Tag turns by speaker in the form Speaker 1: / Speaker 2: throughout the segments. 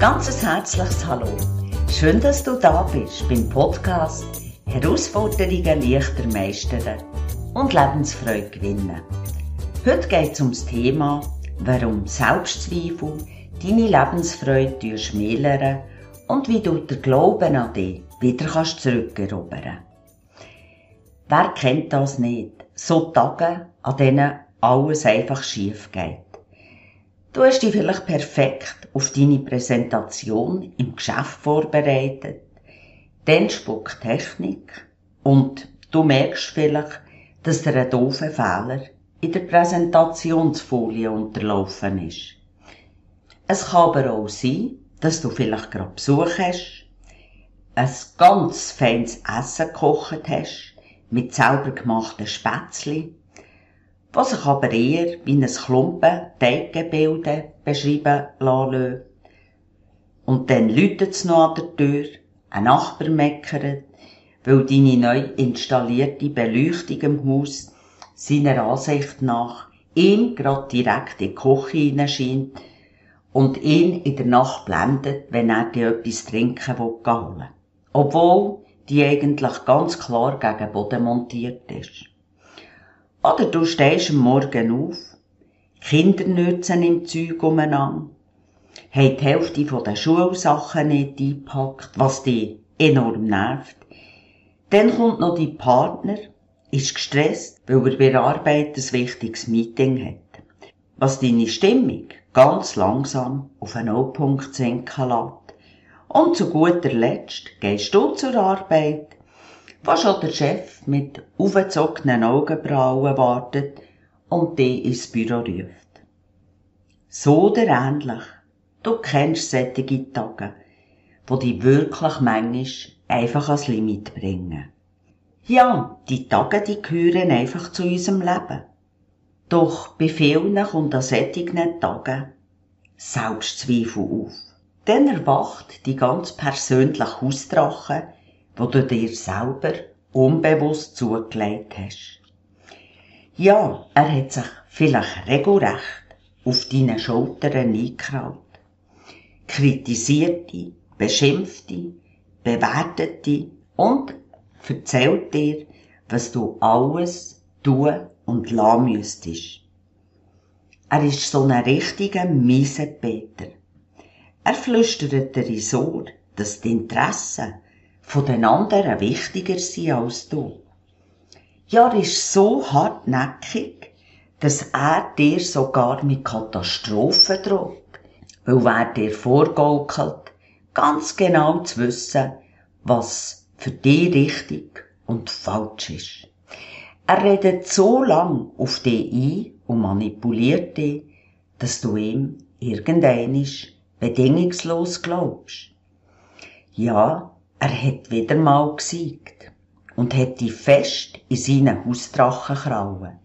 Speaker 1: Ganz ein herzliches Hallo. Schön, dass du da bist beim Podcast Herausforderungen leichter meistern und Lebensfreude gewinnen. Heute geht es um das Thema, warum Selbstzweifel deine Lebensfreude schmälern und wie du den Glauben an dich wieder kannst zurückerobern. Wer kennt das nicht? So Tage, an denen alles einfach schief geht. Du hast dich vielleicht perfekt auf deine Präsentation im Geschäft vorbereitet. Dann spuckt Technik und du merkst vielleicht, dass dir ein doofer Fehler in der Präsentationsfolie unterlaufen ist. Es kann aber auch sein, dass du vielleicht gerade Besuch hast, ein ganz feines Essen gekocht hast, mit selber gemachten Spätzli was sich aber eher wie ein Klumpen Teiggebilde beschreiben lassen Und dann läutet es noch an der Tür, ein Nachbar meckert, weil deine neu installierte Beleuchtung im Haus seiner Ansicht nach ihm grad direkt in die Küche hineinscheint und ihn in der Nacht blendet, wenn er dir etwas trinken will. Obwohl die eigentlich ganz klar gegen Boden montiert ist. Oder du stehst am Morgen auf, Kinder nützen im Zeug umeinander, haben die Hälfte der Schulsachen nicht eingepackt, was dich enorm nervt. Dann kommt noch dein Partner, ist gestresst, weil er bei der Arbeit ein wichtiges Meeting hat. Was deine Stimmung ganz langsam auf einen Nullpunkt sinken lässt. Und zu guter Letzt gehst du zur Arbeit wo schon der Chef mit aufgezogenen Augenbrauen wartet und dich ins Büro ruft. So oder ähnlich, du kennst solche Tage, wo die wirklich manchmal einfach ans Limit bringen. Ja, die Tage, die gehören einfach zu unserem Leben. Doch bei vielen kommt an solchen Tagen Selbstzweifel auf. Dann erwacht die ganz persönliche Hausdrache, wo du dir selber unbewusst zugelegt hast. Ja, er hat sich vielleicht regelrecht auf deine Schultern eingekraut. Kritisiert dich, beschimpft dich, bewertet dich und erzählt dir, was du alles tun und lassen müsstest. Er ist so ein richtiger Miesenpeter. Er flüstert dir Ohr, dass die Interessen von den anderen wichtiger sein als du. Ja, er ist so hartnäckig, dass er dir sogar mit Katastrophen droht, weil er dir vorgaukelt, ganz genau zu wissen, was für dich richtig und falsch ist. Er redet so lang auf dich ein und manipuliert dich, dass du ihm irgendeinisch bedingungslos glaubst. Ja, er hat wieder mal gesiegt und hat die fest in seinen Hausdrachen krauen.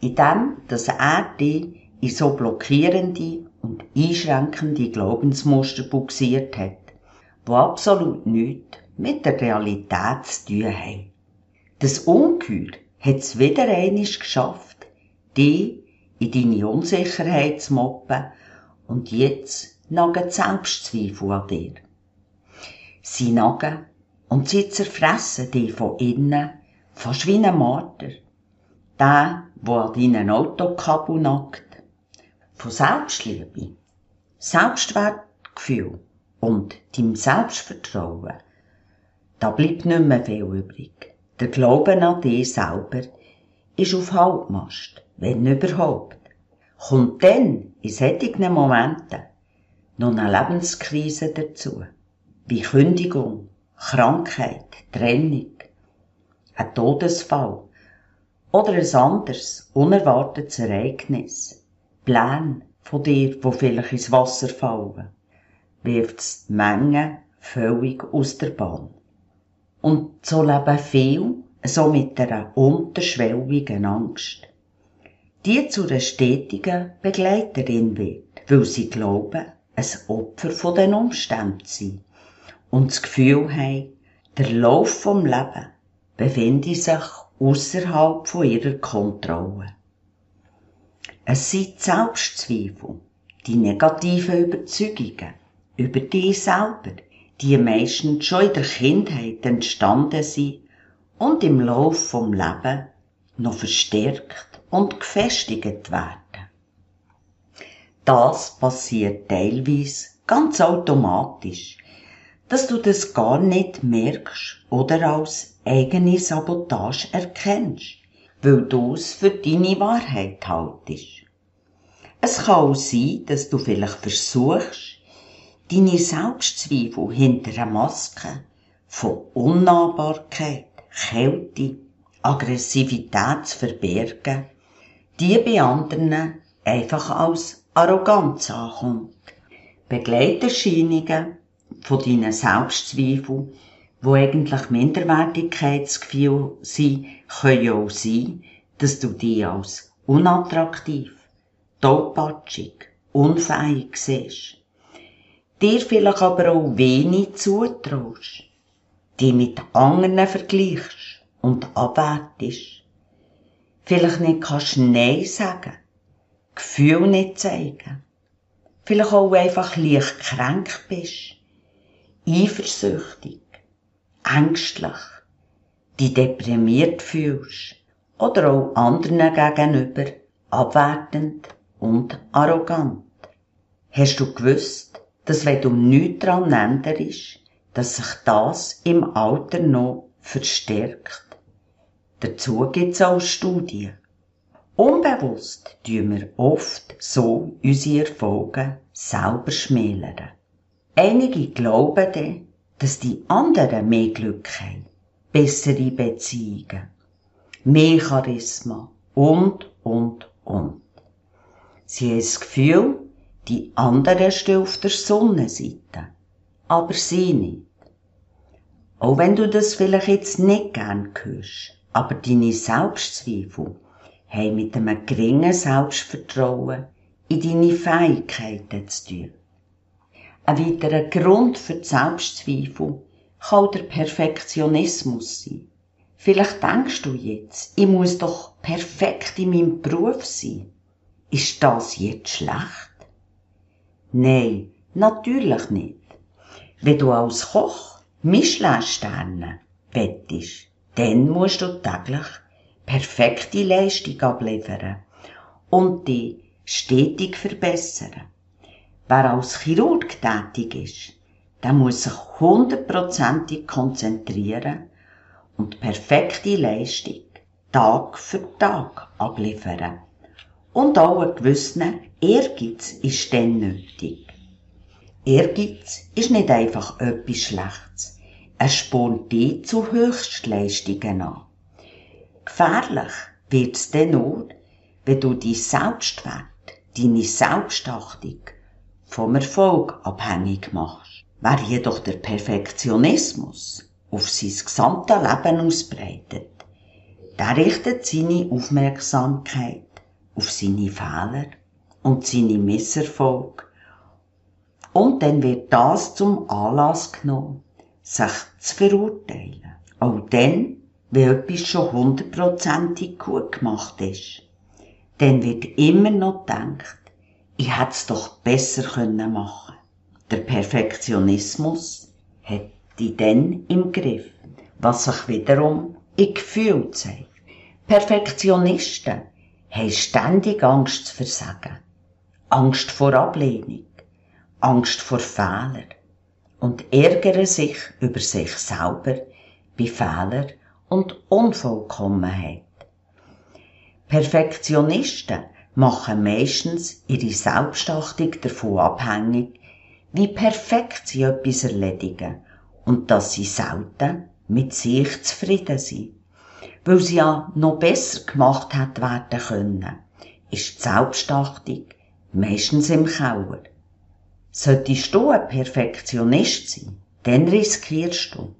Speaker 1: In dem, dass er die in so blockierende und einschränkende Glaubensmuster buxiert hat, wo absolut nichts mit der Realität zu tun haben. Das Ungeheuer hat es wieder einmal geschafft, die in deine Unsicherheit zu moppen und jetzt nagen Selbstzweifel an dir. Sie nagen und sie zerfressen dich von innen, fast wie ein Marter. Der, wo an deinen Autokabel nackt. Von Selbstliebe, Selbstwertgefühl und deinem Selbstvertrauen, da bleibt nicht mehr viel übrig. Der Glaube an dich selber ist auf Halbmast, wenn überhaupt. Kommt dann in solchen Momenten noch eine Lebenskrise dazu wie Kündigung, Krankheit, Trennung, ein Todesfall oder ein anderes, unerwartetes Ereignis, Pläne von dir, wo vielleicht ins Wasser fallen, wirft's die Menge völlig aus der Bahn. Und so leben viele so mit einer unterschwelligen Angst, die zu einer stetigen Begleiterin wird, weil sie glauben, ein Opfer von den Umständen zu sein und das Gefühl haben, der Lauf vom Leben befinde sich außerhalb von ihrer Kontrolle. Es sind Selbstzweifel, die negativen Überzeugungen über dich selber, die meistens schon in der Kindheit entstanden sind und im Lauf vom Leben noch verstärkt und gefestigt werden. Das passiert teilweise ganz automatisch, dass du das gar nicht merkst oder als eigene Sabotage erkennst, weil du es für deine Wahrheit haltest. Es kann auch sein, dass du vielleicht versuchst, deine Selbstzweifel hinter einer Maske von Unnahbarkeit, Kälte, Aggressivität zu verbergen, die bei anderen einfach als Arroganz ankommt. Begleiterscheinungen von deinen Selbstzweifeln, wo eigentlich Minderwertigkeitsgefühl sind, können ja auch sein, dass du dich als unattraktiv, tollpatschig, unfähig siehst. Dir vielleicht aber auch wenig zutraust, die mit anderen vergleichst und abwertest. Vielleicht nicht kannst Nein sagen, Gefühl nicht zeigen. Vielleicht auch einfach leicht krank bist, eifersüchtig, ängstlich, dich deprimiert fühlst oder auch anderen gegenüber abwertend und arrogant. Hast du gewusst, dass wenn du nichts daran änderst, dass sich das im Alter noch verstärkt? Dazu gibt's auch Studien. Unbewusst tun wir oft so unsere Erfolge selber schmälern. Einige glauben dann, dass die anderen mehr Glück haben, bessere Beziehungen, mehr Charisma und, und, und. Sie haben das Gefühl, die anderen stehen auf der Sonnenseite, aber sie nicht. Auch wenn du das vielleicht jetzt nicht gern hörst, aber deine Selbstzweifel haben mit einem geringen Selbstvertrauen in deine Fähigkeiten zu tun. Ein weiterer Grund für die Selbstzweifel kann der Perfektionismus sein. Vielleicht denkst du jetzt, ich muss doch perfekt in meinem Beruf sein. Ist das jetzt schlecht? Nein, natürlich nicht. Wenn du als Koch Michelin-Sterne wettest, dann musst du täglich perfekte Leistung abliefern und die stetig verbessern. Wer als Chirurg tätig ist, der muss sich hundertprozentig konzentrieren und perfekte Leistung Tag für Tag abliefern. Und auch ein gewisser Ehrgeiz ist dann nötig. Ehrgeiz ist nicht einfach etwas Schlechtes. Es spornt dich zu Höchstleistungen an. Gefährlich wird's dann nur, wenn du dein Selbstwert, deine Selbstachtung vom Erfolg abhängig machst. Wer jedoch der Perfektionismus auf sein gesamtes Leben ausbreitet, der richtet seine Aufmerksamkeit auf seine Fehler und seine Misserfolge. Und dann wird das zum Anlass genommen, sich zu verurteilen. Auch dann, wenn etwas schon hundertprozentig gut gemacht ist, dann wird immer noch gedacht, ich hätte es doch besser können machen. Der Perfektionismus hat die dann im Griff, was sich wiederum in Gefühl zeigt. Perfektionisten haben ständig Angst zu versagen, Angst vor Ablehnung, Angst vor Fehlern und ärgern sich über sich selber bei Fehlern und Unvollkommenheit. Perfektionisten machen meistens ihre Selbstachtung davon abhängig, wie perfekt sie etwas erledigen und dass sie selten mit sich zufrieden sind. Weil sie ja noch besser gemacht hat werden können, ist die Selbstachtung meistens im Keller. Solltest du ein Perfektionist sein, dann riskierst du,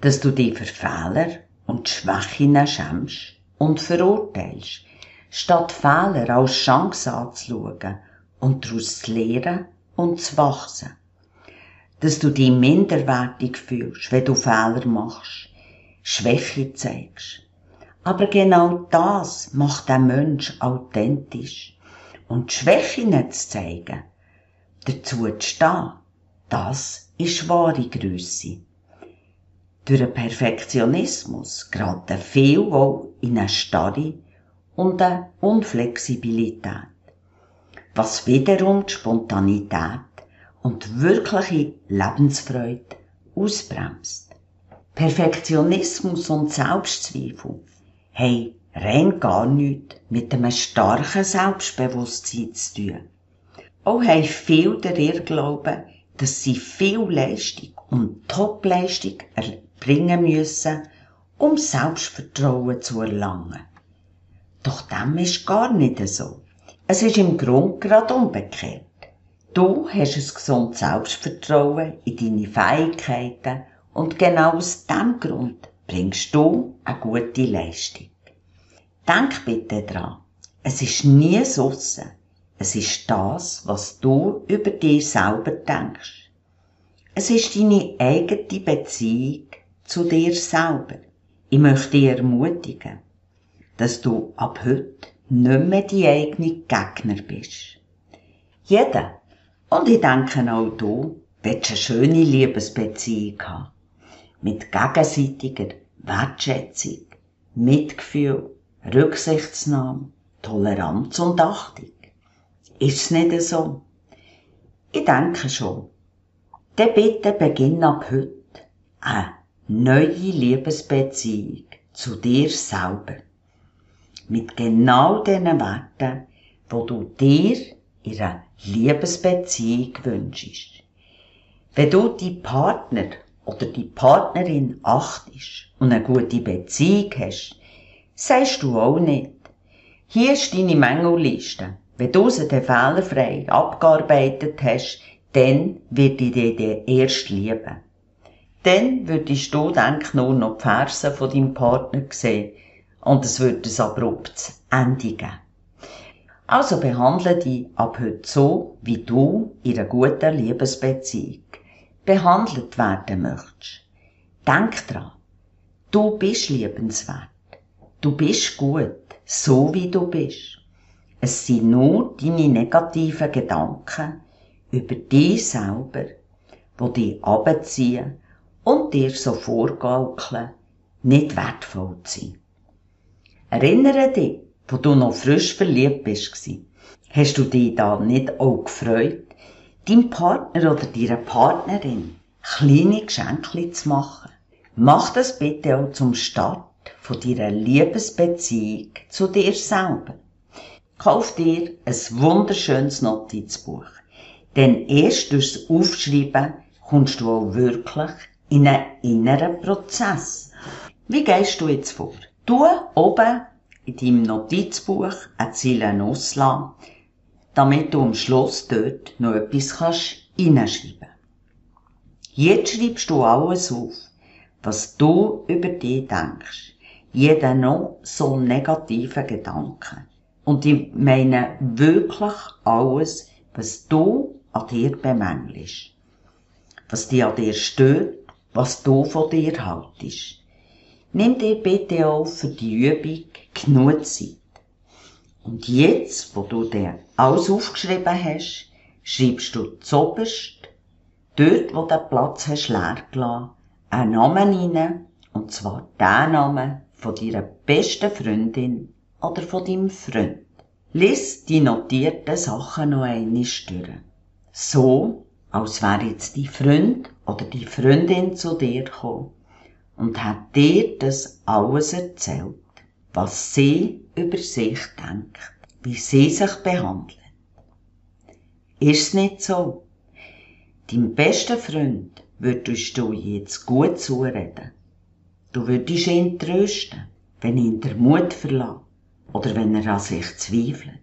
Speaker 1: dass du dich für Fehler und Schwächen schämst und verurteilst, statt Fehler als Chance anzuschauen und daraus zu lernen und zu wachsen. Dass du dich minderwertig fühlst, wenn du Fehler machst, Schwäche zeigst. Aber genau das macht der Mensch authentisch. Und Schwächen zu zeigen, dazu zu stehen, Das ist wahre Grösse. Durch den Perfektionismus geraten viele auch in eine Starre und eine Unflexibilität, was wiederum die Spontanität und wirkliche Lebensfreude ausbremst. Perfektionismus und Selbstzweifel haben rein gar nichts mit einem starken Selbstbewusstsein zu tun. Auch haben viele der Irrglauben, dass sie viel Leistung und Topleistung erbringen müssen, um Selbstvertrauen zu erlangen. Doch dem ist gar nicht so. Es ist im Grunde gerade umgekehrt. Du hast ein gesundes Selbstvertrauen in deine Fähigkeiten und genau aus diesem Grund bringst du eine gute Leistung. Denk bitte dran, es ist nie Susse. Es ist das, was du über dich selber denkst. Es ist deine eigene Beziehung zu dir selber. Ich möchte dich ermutigen, dass du ab heute nicht mehr die eigene Gegner bist. Jeder, und ich denke auch du, willst eine schöne Liebesbeziehung haben. Mit gegenseitiger Wertschätzung, Mitgefühl, Rücksichtsnahme, Toleranz und Achtung. Ist's nicht so? Ich denke schon. Dann bitte beginn ab heute eine neue Liebesbeziehung zu dir selber. Mit genau den Werten, wo du dir in einer Liebesbeziehung wünschst. Wenn du die Partner oder die Partnerin achtest und eine gute Beziehung hast, sagst du auch nicht. Hier ist deine Mängelliste. Wenn du sie dann fehlerfrei abgearbeitet hast, dann wird ich dich erst lieben. Dann würdest du, denk nur noch die Fersen von deinem Partner sehen und es wird ein abruptes Ende geben. Also behandle dich ab heute so, wie du in einer guten Liebesbeziehung behandelt werden möchtest. Denk dran, du bist liebenswert. Du bist gut, so wie du bist. Es sind nur deine negativen Gedanken über dich selber, die dich abziehen und dir so vorgaukeln, nicht wertvoll zu sein. Erinnere dich, wo du noch frisch verliebt bist, hast du dich da nicht auch gefreut, deinem Partner oder deiner Partnerin kleine Geschenke zu machen? Mach das bitte auch zum Start von deiner Liebesbeziehung zu dir selber. Kauf dir ein wunderschönes Notizbuch. Denn erst durchs Aufschreiben kommst du auch wirklich in einen inneren Prozess. Wie gehst du jetzt vor? Du oben in deinem Notizbuch eine Ziele auslassen, damit du am Schluss dort noch etwas kannst hineinschreiben. Jetzt schreibst du alles auf, was du über dich denkst. Jeder noch so negative Gedanken. Und ich meine wirklich alles, was du an dir bemängelst. Was dir an dir stört, was du von dir haltest. Nimm dir bitte auch für die Übung genug Zeit. Und jetzt, wo du dir alles aufgeschrieben hast, schreibst du zoberst, dort, wo du Platz hast leer gelassen, einen Namen rein, und zwar den Namen von deiner besten Freundin oder von deinem Freund. Lies die notierten Sachen noch einmal durch. So, als wäre jetzt die Freund oder die Freundin zu dir gekommen und hat dir das alles erzählt, was sie über sich denkt, wie sie sich behandelt. Ist nicht so? Dein bester Freund würdest du jetzt gut zureden. Du würdest ihn trösten, wenn ihn der Mut verlässt oder wenn er an sich zweifelt.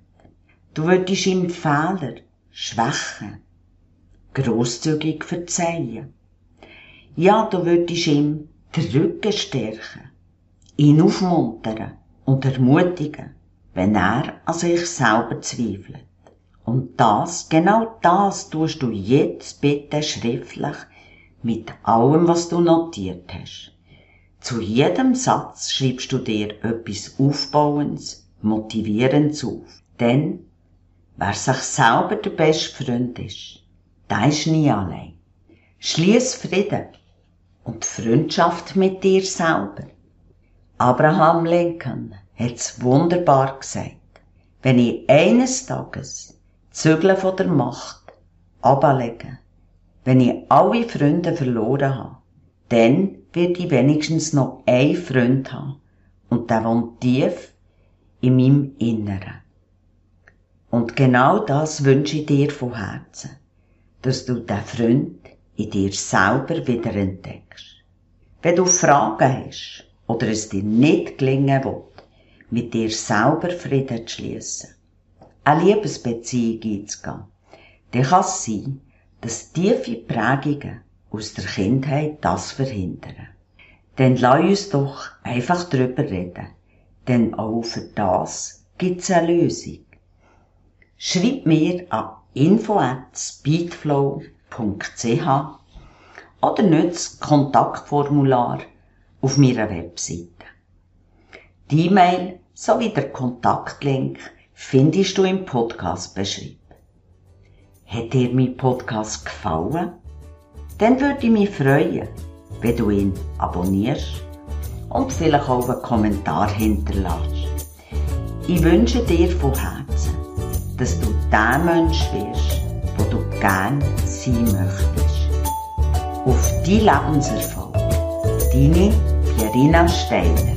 Speaker 1: Du würdest ihm Fehler, Schwächen, grosszügig verzeihen. Ja, du würdest ihm den Rücken stärken, ihn aufmuntern und ermutigen, wenn er an sich selber zweifelt. Und das, genau das tust du jetzt bitte schriftlich mit allem, was du notiert hast. Zu jedem Satz schreibst du dir etwas Aufbauendes, Motivierendes auf. Denn wer sich selber der beste Freund ist, der ist nie allein. Schließ Frieden und Freundschaft mit dir selber. Abraham Lincoln hat's wunderbar gesagt. Wenn ich eines Tages Zügel von der Macht ablege, wenn ich alle Freunde verloren habe, dann wird ich wenigstens noch einen Freund haben. Und der wohnt tief in meinem Inneren. Und genau das wünsche ich dir von Herzen, dass du den Freund in dir selber wieder entdeckst. Wenn du Fragen hast oder es dir nicht gelingen will, mit dir selber Frieden zu schliessen, eine Liebesbeziehung einzugehen, dann kann es sein, dass tiefe Prägungen aus der Kindheit das verhindern. Dann lass uns doch einfach drüber reden, denn auch für das gibt's eine Lösung. Schreib mir an info@speedflow www.ch oder nutzt das Kontaktformular auf meiner Webseite. Die E-Mail sowie der Kontaktlink findest du im Podcast-Beschrieb. Hat dir mein Podcast gefallen? Dann würde ich mich freuen, wenn du ihn abonnierst und vielleicht auch einen Kommentar hinterlässt. Ich wünsche dir von Herzen, dass du der Mensch wirst, du gern sein möchtest. Auf die Lebenserfolg. Deine Pierina Steiner.